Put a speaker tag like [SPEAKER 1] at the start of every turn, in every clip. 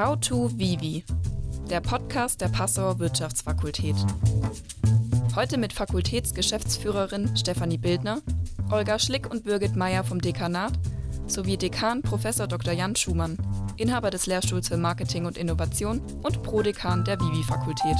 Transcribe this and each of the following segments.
[SPEAKER 1] How to Vivi, der Podcast der Passauer Wirtschaftsfakultät. Heute mit Fakultätsgeschäftsführerin Stefanie Bildner, Olga Schlick und Birgit Meyer vom Dekanat sowie Dekan Prof. Dr. Jan Schumann, Inhaber des Lehrstuhls für Marketing und Innovation und Prodekan der Vivi-Fakultät.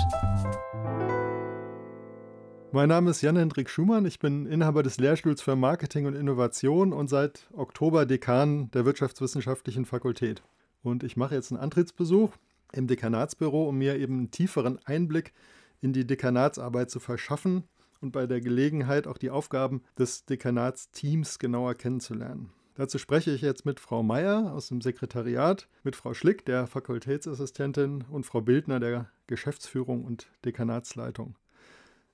[SPEAKER 2] Mein Name ist Jan-Hendrik Schumann. Ich bin Inhaber des Lehrstuhls für Marketing und Innovation und seit Oktober Dekan der Wirtschaftswissenschaftlichen Fakultät. Und ich mache jetzt einen Antrittsbesuch im Dekanatsbüro, um mir eben einen tieferen Einblick in die Dekanatsarbeit zu verschaffen und bei der Gelegenheit auch die Aufgaben des Dekanatsteams genauer kennenzulernen. Dazu spreche ich jetzt mit Frau Meier aus dem Sekretariat, mit Frau Schlick, der Fakultätsassistentin, und Frau Bildner, der Geschäftsführung und Dekanatsleitung.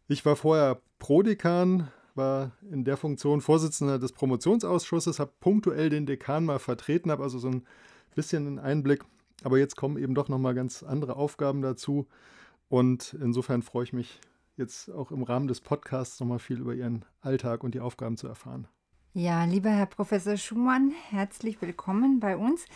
[SPEAKER 2] Ich war vorher Prodekan, war in der Funktion Vorsitzender des Promotionsausschusses, habe punktuell den Dekan mal vertreten, habe also so ein bisschen einen Einblick. Aber jetzt kommen eben doch nochmal ganz andere Aufgaben dazu. Und insofern freue ich mich jetzt auch im Rahmen des Podcasts nochmal viel über Ihren Alltag und die Aufgaben zu erfahren.
[SPEAKER 3] Ja, lieber Herr Professor Schumann, herzlich willkommen bei uns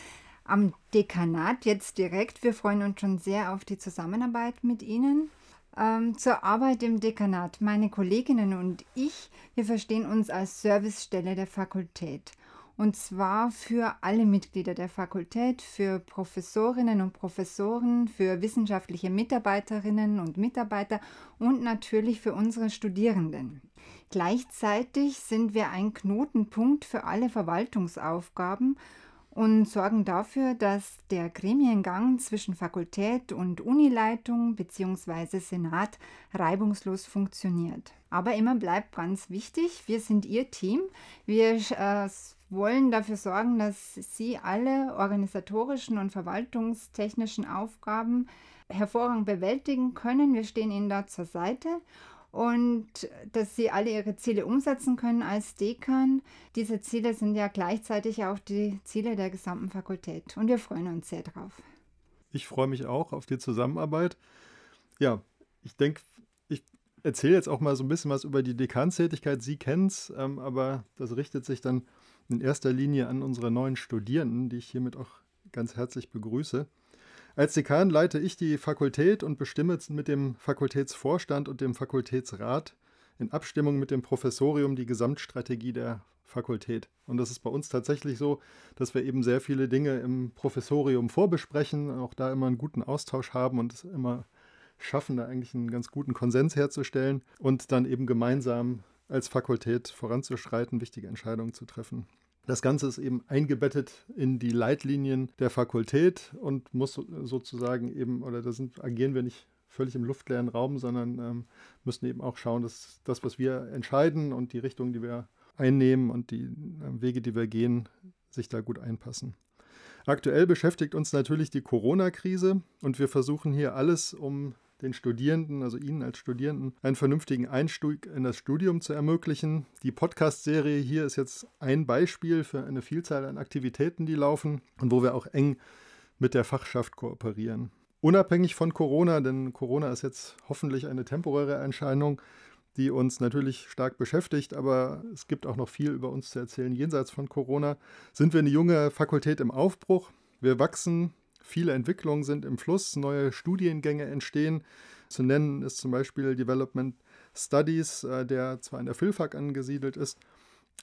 [SPEAKER 3] am Dekanat jetzt direkt. Wir freuen uns schon sehr auf die Zusammenarbeit mit Ihnen. Ähm, zur Arbeit im Dekanat. Meine Kolleginnen und ich, wir verstehen uns als Servicestelle der Fakultät. Und zwar für alle Mitglieder der Fakultät, für Professorinnen und Professoren, für wissenschaftliche Mitarbeiterinnen und Mitarbeiter und natürlich für unsere Studierenden. Gleichzeitig sind wir ein Knotenpunkt für alle Verwaltungsaufgaben und sorgen dafür, dass der Gremiengang zwischen Fakultät und Unileitung bzw. Senat reibungslos funktioniert. Aber immer bleibt ganz wichtig, wir sind Ihr Team. Wir äh, wollen dafür sorgen, dass Sie alle organisatorischen und verwaltungstechnischen Aufgaben hervorragend bewältigen können. Wir stehen Ihnen da zur Seite und dass sie alle ihre Ziele umsetzen können als Dekan. Diese Ziele sind ja gleichzeitig auch die Ziele der gesamten Fakultät und wir freuen uns sehr drauf.
[SPEAKER 2] Ich freue mich auch auf die Zusammenarbeit. Ja, ich denke, erzähle jetzt auch mal so ein bisschen was über die Dekanstätigkeit. Sie kennen es, ähm, aber das richtet sich dann in erster Linie an unsere neuen Studierenden, die ich hiermit auch ganz herzlich begrüße. Als Dekan leite ich die Fakultät und bestimme mit dem Fakultätsvorstand und dem Fakultätsrat in Abstimmung mit dem Professorium die Gesamtstrategie der Fakultät. Und das ist bei uns tatsächlich so, dass wir eben sehr viele Dinge im Professorium vorbesprechen, auch da immer einen guten Austausch haben und es immer schaffen, da eigentlich einen ganz guten Konsens herzustellen und dann eben gemeinsam als Fakultät voranzuschreiten, wichtige Entscheidungen zu treffen. Das Ganze ist eben eingebettet in die Leitlinien der Fakultät und muss sozusagen eben, oder da sind, agieren wir nicht völlig im luftleeren Raum, sondern ähm, müssen eben auch schauen, dass das, was wir entscheiden und die Richtung, die wir einnehmen und die äh, Wege, die wir gehen, sich da gut einpassen. Aktuell beschäftigt uns natürlich die Corona-Krise und wir versuchen hier alles, um den Studierenden, also Ihnen als Studierenden, einen vernünftigen Einstieg in das Studium zu ermöglichen. Die Podcast-Serie hier ist jetzt ein Beispiel für eine Vielzahl an Aktivitäten, die laufen und wo wir auch eng mit der Fachschaft kooperieren. Unabhängig von Corona, denn Corona ist jetzt hoffentlich eine temporäre Erscheinung, die uns natürlich stark beschäftigt, aber es gibt auch noch viel über uns zu erzählen jenseits von Corona, sind wir eine junge Fakultät im Aufbruch. Wir wachsen Viele Entwicklungen sind im Fluss, neue Studiengänge entstehen. Zu nennen ist zum Beispiel Development Studies, äh, der zwar in der Philfak angesiedelt ist,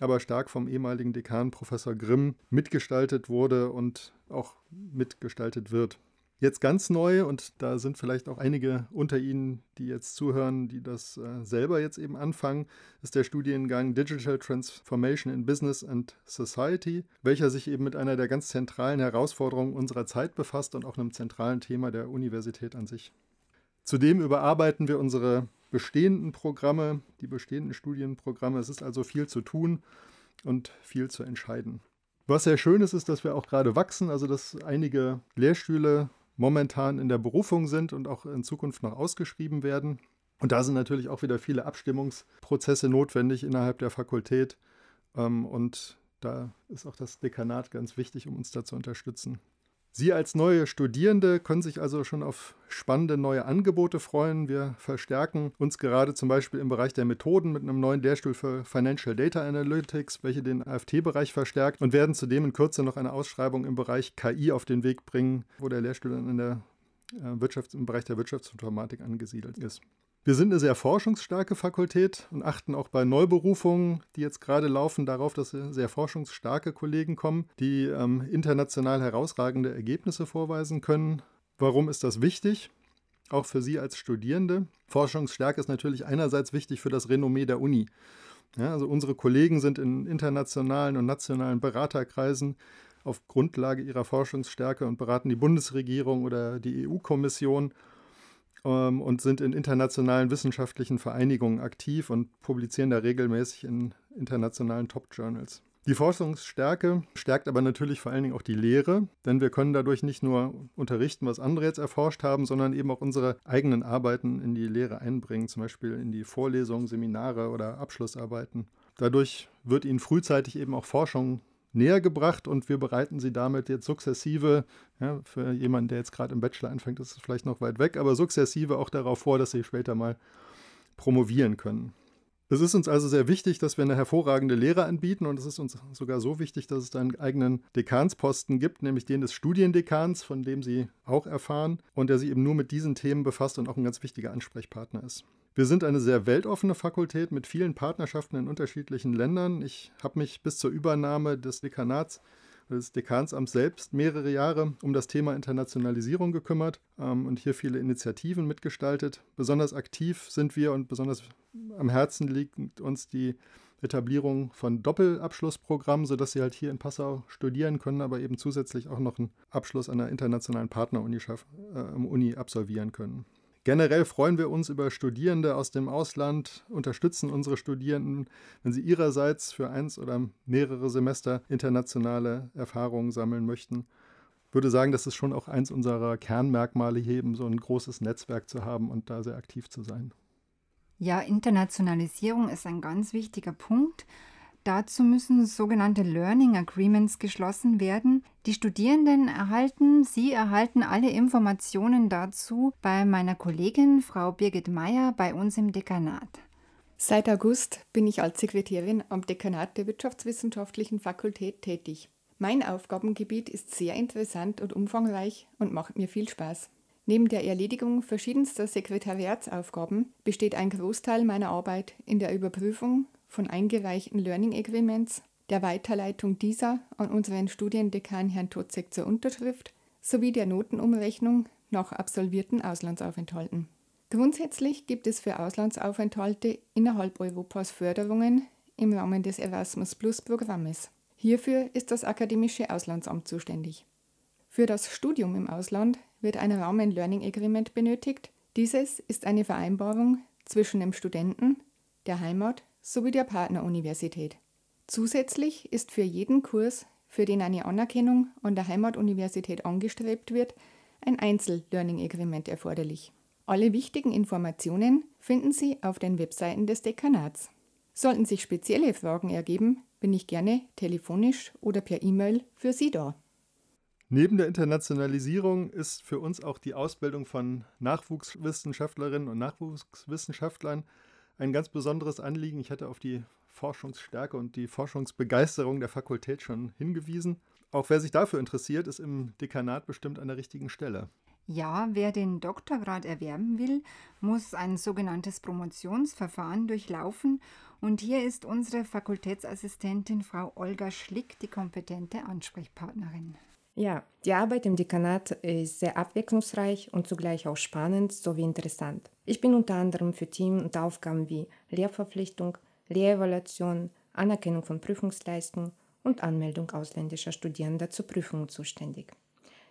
[SPEAKER 2] aber stark vom ehemaligen Dekan Professor Grimm mitgestaltet wurde und auch mitgestaltet wird. Jetzt ganz neu, und da sind vielleicht auch einige unter Ihnen, die jetzt zuhören, die das äh, selber jetzt eben anfangen, ist der Studiengang Digital Transformation in Business and Society, welcher sich eben mit einer der ganz zentralen Herausforderungen unserer Zeit befasst und auch einem zentralen Thema der Universität an sich. Zudem überarbeiten wir unsere bestehenden Programme, die bestehenden Studienprogramme. Es ist also viel zu tun und viel zu entscheiden. Was sehr schön ist, ist, dass wir auch gerade wachsen, also dass einige Lehrstühle momentan in der Berufung sind und auch in Zukunft noch ausgeschrieben werden. Und da sind natürlich auch wieder viele Abstimmungsprozesse notwendig innerhalb der Fakultät. Ähm, und da ist auch das Dekanat ganz wichtig, um uns da zu unterstützen. Sie als neue Studierende können sich also schon auf spannende neue Angebote freuen. Wir verstärken uns gerade zum Beispiel im Bereich der Methoden mit einem neuen Lehrstuhl für Financial Data Analytics, welche den AFT-Bereich verstärkt und werden zudem in Kürze noch eine Ausschreibung im Bereich KI auf den Weg bringen, wo der Lehrstuhl dann in der äh, Wirtschafts-, im Bereich der Wirtschaftsinformatik angesiedelt ist. Wir sind eine sehr forschungsstarke Fakultät und achten auch bei Neuberufungen, die jetzt gerade laufen, darauf, dass sehr forschungsstarke Kollegen kommen, die ähm, international herausragende Ergebnisse vorweisen können. Warum ist das wichtig? Auch für Sie als Studierende. Forschungsstärke ist natürlich einerseits wichtig für das Renommee der Uni. Ja, also unsere Kollegen sind in internationalen und nationalen Beraterkreisen auf Grundlage ihrer Forschungsstärke und beraten die Bundesregierung oder die EU-Kommission ähm, und sind in internationalen wissenschaftlichen Vereinigungen aktiv und publizieren da regelmäßig in internationalen Top-Journals. Die Forschungsstärke stärkt aber natürlich vor allen Dingen auch die Lehre, denn wir können dadurch nicht nur unterrichten, was andere jetzt erforscht haben, sondern eben auch unsere eigenen Arbeiten in die Lehre einbringen, zum Beispiel in die Vorlesungen, Seminare oder Abschlussarbeiten. Dadurch wird ihnen frühzeitig eben auch Forschung näher gebracht und wir bereiten sie damit jetzt sukzessive, ja, für jemanden, der jetzt gerade im Bachelor anfängt, ist es vielleicht noch weit weg, aber sukzessive auch darauf vor, dass sie später mal promovieren können. Es ist uns also sehr wichtig, dass wir eine hervorragende Lehre anbieten und es ist uns sogar so wichtig, dass es da einen eigenen Dekansposten gibt, nämlich den des Studiendekans, von dem Sie auch erfahren und der sich eben nur mit diesen Themen befasst und auch ein ganz wichtiger Ansprechpartner ist. Wir sind eine sehr weltoffene Fakultät mit vielen Partnerschaften in unterschiedlichen Ländern. Ich habe mich bis zur Übernahme des Dekanats des Dekansamts selbst mehrere Jahre um das Thema Internationalisierung gekümmert ähm, und hier viele Initiativen mitgestaltet. Besonders aktiv sind wir und besonders am Herzen liegt uns die Etablierung von Doppelabschlussprogrammen, sodass sie halt hier in Passau studieren können, aber eben zusätzlich auch noch einen Abschluss an einer internationalen Partneruni äh, Uni absolvieren können. Generell freuen wir uns über Studierende aus dem Ausland, unterstützen unsere Studierenden, wenn sie ihrerseits für eins oder mehrere Semester internationale Erfahrungen sammeln möchten. Ich würde sagen, das ist schon auch eins unserer Kernmerkmale hier, eben so ein großes Netzwerk zu haben und da sehr aktiv zu sein.
[SPEAKER 3] Ja, Internationalisierung ist ein ganz wichtiger Punkt. Dazu müssen sogenannte Learning Agreements geschlossen werden. Die Studierenden erhalten, Sie erhalten alle Informationen dazu bei meiner Kollegin Frau Birgit Meyer bei uns im Dekanat.
[SPEAKER 4] Seit August bin ich als Sekretärin am Dekanat der Wirtschaftswissenschaftlichen Fakultät tätig. Mein Aufgabengebiet ist sehr interessant und umfangreich und macht mir viel Spaß. Neben der Erledigung verschiedenster Sekretariatsaufgaben besteht ein Großteil meiner Arbeit in der Überprüfung von eingereichten Learning Agreements, der Weiterleitung dieser an unseren Studiendekan Herrn Totzek zur Unterschrift sowie der Notenumrechnung nach absolvierten Auslandsaufenthalten. Grundsätzlich gibt es für Auslandsaufenthalte innerhalb Europas Förderungen im Rahmen des Erasmus Plus Programmes. Hierfür ist das Akademische Auslandsamt zuständig. Für das Studium im Ausland wird ein Rahmen Learning Agreement benötigt. Dieses ist eine Vereinbarung zwischen dem Studenten, der Heimat sowie der Partneruniversität. Zusätzlich ist für jeden Kurs, für den eine Anerkennung an der Heimatuniversität angestrebt wird, ein Einzel-Learning Agreement erforderlich. Alle wichtigen Informationen finden Sie auf den Webseiten des Dekanats. Sollten sich spezielle Fragen ergeben, bin ich gerne telefonisch oder per E-Mail für Sie da.
[SPEAKER 2] Neben der Internationalisierung ist für uns auch die Ausbildung von Nachwuchswissenschaftlerinnen und Nachwuchswissenschaftlern ein ganz besonderes Anliegen. Ich hatte auf die Forschungsstärke und die Forschungsbegeisterung der Fakultät schon hingewiesen. Auch wer sich dafür interessiert, ist im Dekanat bestimmt an der richtigen Stelle.
[SPEAKER 3] Ja, wer den Doktorgrad erwerben will, muss ein sogenanntes Promotionsverfahren durchlaufen und hier ist unsere Fakultätsassistentin Frau Olga Schlick die kompetente Ansprechpartnerin.
[SPEAKER 5] Ja, die Arbeit im Dekanat ist sehr abwechslungsreich und zugleich auch spannend sowie interessant. Ich bin unter anderem für Themen und Aufgaben wie Lehrverpflichtung, Lehrevaluation, Anerkennung von Prüfungsleistungen und Anmeldung ausländischer Studierender zur Prüfung zuständig.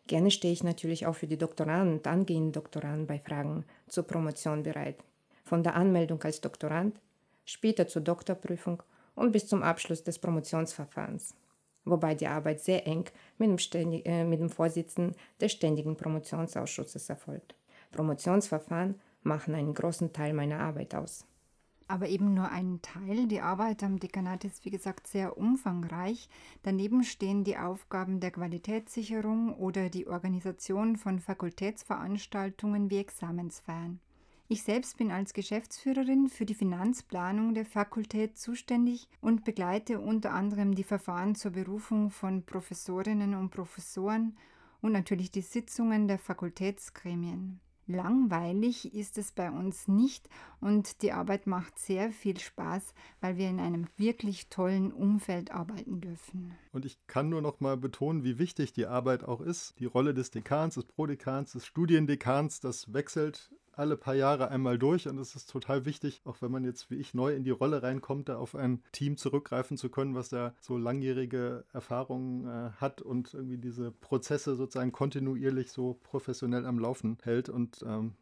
[SPEAKER 5] Gerne stehe ich natürlich auch für die Doktoranden und angehenden Doktoranden bei Fragen zur Promotion bereit. Von der Anmeldung als Doktorand, später zur Doktorprüfung und bis zum Abschluss des Promotionsverfahrens wobei die Arbeit sehr eng mit dem, Ständig, äh, mit dem Vorsitzenden des Ständigen Promotionsausschusses erfolgt. Promotionsverfahren machen einen großen Teil meiner Arbeit aus.
[SPEAKER 3] aber eben nur ein Teil. Die Arbeit am Dekanat ist, wie gesagt, sehr umfangreich. Daneben stehen die Aufgaben der Qualitätssicherung oder die Organisation von Fakultätsveranstaltungen wie Examensfeiern. Ich selbst bin als Geschäftsführerin für die Finanzplanung der Fakultät zuständig und begleite unter anderem die Verfahren zur Berufung von Professorinnen und Professoren und natürlich die Sitzungen der Fakultätsgremien. Langweilig ist es bei uns nicht und die Arbeit macht sehr viel Spaß, weil wir in einem wirklich tollen Umfeld arbeiten dürfen.
[SPEAKER 2] Und ich kann nur noch mal betonen, wie wichtig die Arbeit auch ist. Die Rolle des Dekans, des Prodekans, des Studiendekans, das wechselt alle paar Jahre einmal durch und es ist total wichtig, auch wenn man jetzt wie ich neu in die Rolle reinkommt, da auf ein Team zurückgreifen zu können, was da so langjährige Erfahrungen äh, hat und irgendwie diese Prozesse sozusagen kontinuierlich so professionell am Laufen hält und ähm,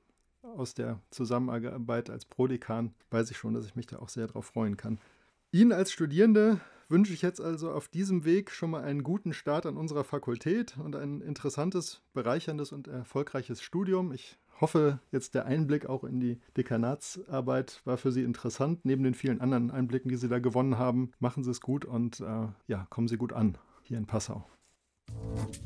[SPEAKER 2] aus der Zusammenarbeit als Prodekan weiß ich schon, dass ich mich da auch sehr drauf freuen kann. Ihnen als Studierende wünsche ich jetzt also auf diesem Weg schon mal einen guten Start an unserer Fakultät und ein interessantes, bereicherndes und erfolgreiches Studium. Ich hoffe, jetzt der Einblick auch in die Dekanatsarbeit war für Sie interessant. Neben den vielen anderen Einblicken, die Sie da gewonnen haben, machen Sie es gut und äh, ja, kommen Sie gut an hier in Passau. Musik